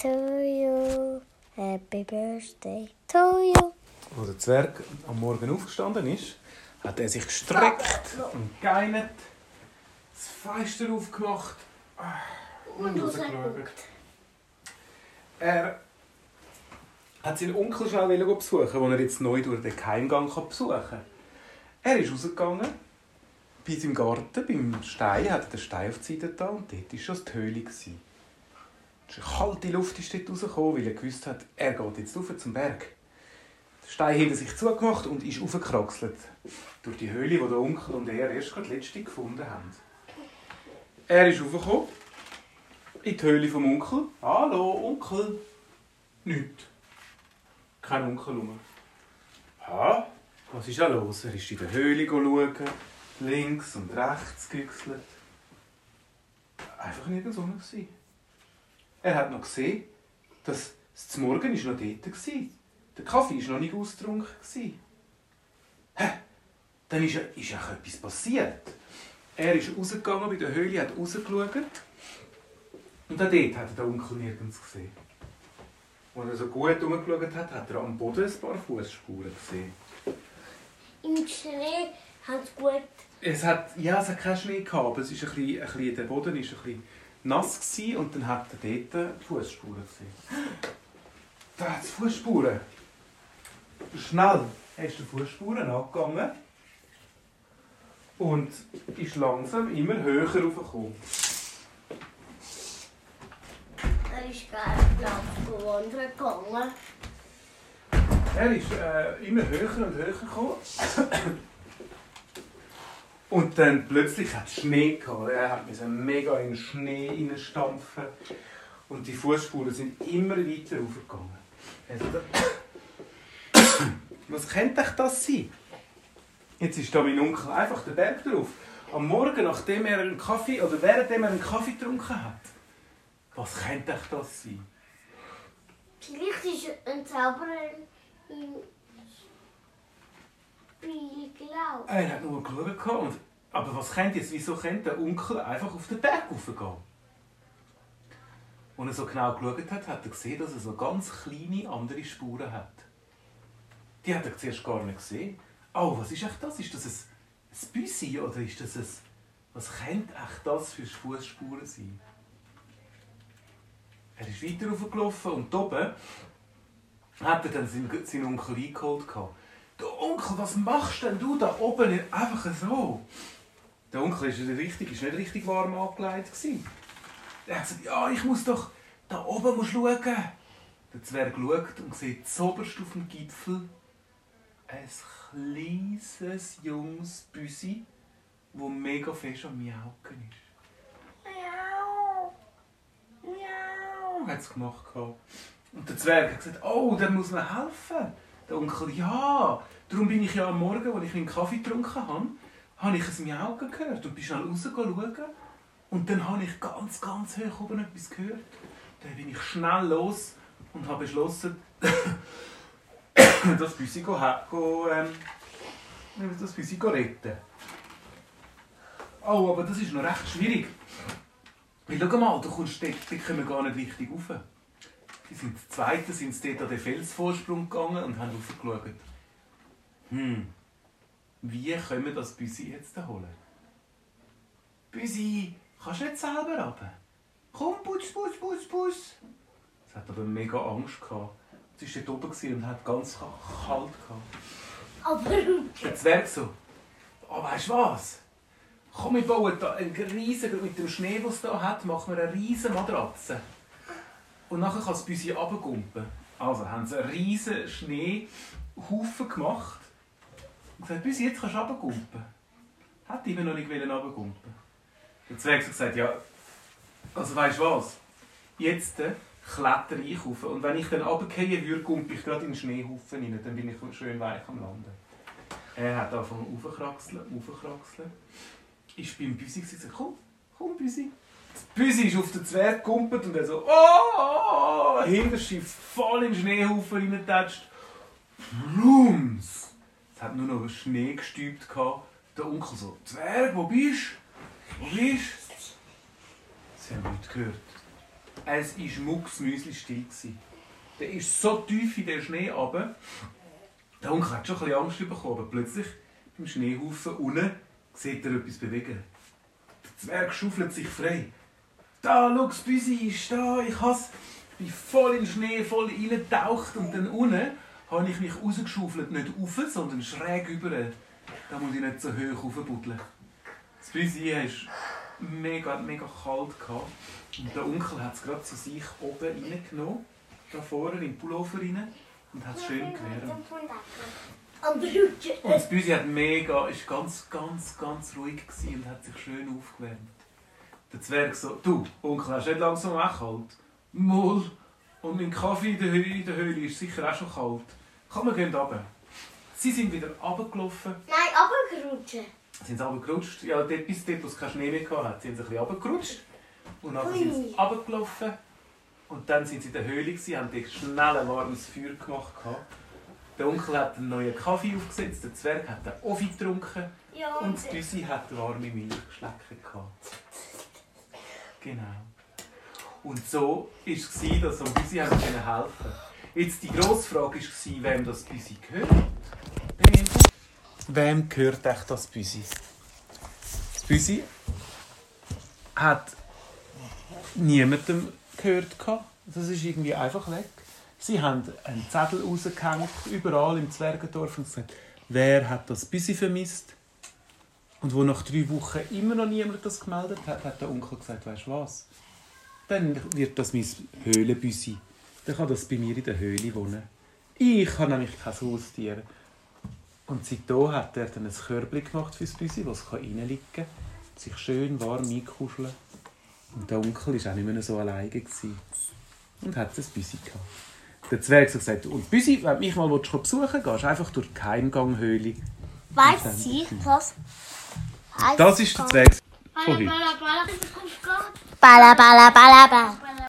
to you. Happy birthday to you. Als der Zwerg am Morgen aufgestanden ist, hat er sich gestreckt und geinert, das Fenster aufgemacht und rausgeschaut. Er hat seinen Onkel schnell besuchen, den er jetzt neu durch den Geheimgang besuchen kann. Er ist rausgegangen, bei seinem Garten, beim Stein, hat er den Stein auf die Seite da und dort war schon die Höhle. Kalte Luft ist dort rausgekommen, weil er gewusst hat, er geht jetzt rauf zum Berg. Der Stein hinter sich zugemacht und ist aufgekraxelt. Durch die Höhle, die der Onkel und er erst gerade letzte gefunden haben. Er ist raufgekommen. In die Höhle vom Onkel. Hallo, Onkel. Nichts. Kein Onkel rum. Ha? Was ist da los? Er ist in der Höhle schauen, links und rechts gegüchselt. Einfach nirgends rum. Er hat noch gesehen, dass es zum Morgen noch dort war. Der Kaffee war noch nicht ausgetrunken. Hä? Dann ist, ist auch etwas passiert. Er ist rausgegangen bei der Höhle, hat rausgeschaut. Und auch dort hat er den Onkel nirgends gesehen. Als er so gut umgeschaut hat, hat er am Boden ein paar Fußspuren gesehen. Im Schnee hat es gut. Es hat, ja, es hat keinen Schnee gehabt, aber es ist ein bisschen, ein bisschen, der Boden war ein bisschen nass gewesen, und dann hat er dort Fußspuren gesehen. Da hat es Fußspuren. Schnell ist der Fußspuren angegangen und ist langsam immer höher raufgekommen. Er ist gerne wandern gegangen. Er ist äh, immer höher und höher gekommen. Und dann plötzlich hat es Schnee gehabt. Er hat mega in den Schnee hineinstampfen. Und die Fußspuren sind immer weiter raufgegangen. Was könnte das sein? Jetzt ist da mein Onkel einfach den Berg drauf. Am Morgen, nachdem er einen Kaffee, oder währenddem er einen Kaffee getrunken hat. Was könnte das sein? Vielleicht ist ein Zauberer im Spiel gelaufen. Er hat nur geschaut. Und, aber was könnte jetzt, wieso könnte der Onkel einfach auf den Berg raufgehen? Als er so genau geschaut hat, hat er gesehen, dass er so ganz kleine andere Spuren hat. Die hat er zuerst gar nicht gesehen. Oh, was ist echt das? Ist das ein, ein Büsi oder ist das ein... Was könnte echt das für Fußspuren sein? Er ist weiter raufgelaufen und oben hat er dann seinen, seinen Onkel eingeholt. Du Onkel, was machst denn du da oben einfach so? Der Onkel ist nicht richtig, ist nicht richtig warm angelegt. Er hat gesagt, ja, ich muss doch da oben muss schauen. Der Zwerg schaut und sieht zuoberst auf dem Gipfel ein kleines, junges Büsi, das mega fest am Miauken ist. Miau. Miau. Hat es gemacht. Und der Zwerg hat gesagt, oh, dann muss man helfen. Der Onkel, ja, darum bin ich ja am Morgen, als ich einen Kaffee getrunken habe, habe ich ein Miauken gehört und bin schnell rausgegangen und dann habe ich ganz, ganz hoch oben etwas gehört. Dann bin ich schnell los und habe beschlossen, das Büsi ähm, das Büsi retten. Oh, aber das ist noch recht schwierig. Weil schau mal, du kommst dort, dort kommen gar nicht richtig rauf. Die sind die Zweiten sind dort an den Felsvorsprung gegangen und haben raufgeschaut. Hm, wie können wir das Büsi jetzt holen? Büsi, kannst du nicht selber runter? Komm, putz, putz, putz, putz. Es hat aber mega Angst gehabt. Sie war dort oben und hat ganz kalt gehabt. Aber Der Zwerg so, oh, weißt du was? Komm, wir bauen da einen riesen, mit dem Schnee, den es hier hat, machen wir eine riesige Matratze. Und nachher kann das Büsi runtergumpen. Also haben sie einen riesen Schneehaufen gemacht. Und gesagt, Büsi, jetzt kannst du runtergumpen. Hat immer noch nicht runtergumpen. Der Zwerg hat gesagt, ja, also weißt du was? Jetzt äh, klettere ich rauf. Und wenn ich dann runtergehe, würde, gumpe ich gerade in den Schneehaufen rein. Dann bin ich schön weich am Landen. Er hat angefangen aufzukraxeln, aufzukraxeln. Ist beim Büsi gesagt, komm, komm Büsi. Büsi ist auf den Zwerg gegumpelt und er so, oh, Hinterschiff voll den Schneehaufen reingetatscht. Rums! Es hat nur noch Schnee gestübt. Der Onkel so, Zwerg, wo bist du? Wo bist du? Sie haben nichts gehört. Es war mucksmüsli-still. gewesen. Der ist so tief in den Schnee runter. Der Onkel hat schon ein bisschen Angst bekommen, aber plötzlich im Schneehaufen unten sieht er etwas bewegen. Der Zwerg schaufelt sich frei. Da, das Büsi ist da, ich has. Ich bin voll in den Schnee, voll reingetaucht und dann unten habe ich mich rausgeschaufelt, nicht rauf, sondern schräg über. Da muss ich nicht so hoch raufbuddeln. Das Büsi war mega, mega kalt. Und der Onkel hat es gerade zu sich oben reingenommen, da vorne in den Pullover rein, und hat es schön gewärmt. Und das Büsi hat mega, ist ganz, ganz, ganz ruhig und hat sich schön aufgewärmt. Der Zwerg so, du, Onkel, hast du nicht langsam auch kalt? Moll. Und mein Kaffee in der, Höhle, in der Höhle ist sicher auch schon kalt. Komm, wir gehen runter. Sie sind wieder runtergelaufen, Nein, Rutschen. sind sie runtergerutscht. Ja, dort, bis dort, wo es keinen Schnee mehr hatte, sind sie ein bisschen runtergerutscht. Und dann sind sie runtergelaufen. Und dann sind sie in der Höhle, gewesen, haben dort schnell ein warmes Feuer gemacht. Der Onkel hat einen neuen Kaffee aufgesetzt, der Zwerg hat einen Offi getrunken Ja, und das Büsi hat warme Milch geschleckt. Genau. Und so war es, dass dem Büsi helfen Jetzt die grosse Frage war, wem das Büsi gehört. Wem- Wem gehört echt das Büsi? Das Büsi hat niemandem gehört. Das ist irgendwie einfach weg. Sie haben einen Zettel rausgehängt, überall im Zwergendorf und gesagt, wer hat das Büsi vermisst? Und wo nach drei Wochen immer noch niemand das gemeldet hat, hat der Onkel gesagt, weißt du was? Dann wird das mein Höhlenbüsi. Dann kann das bei mir in der Höhle wohnen. Ich habe nämlich kein Haustier. Und seitdem hat er dann ein Körbchen gemacht fürs Büsi, das es reinliegen kann, sich schön warm einkuscheln. Und der Onkel war auch nicht mehr so alleine. Gewesen. Und hat ein Büsi gehabt. Der Zwerg hat gesagt, und Büsi, wenn du mich mal besuchen willst, gehst du einfach durch die Geheimganghöhle. Weiß ich das? Das ist der heute. Balla, balla, balla, balla.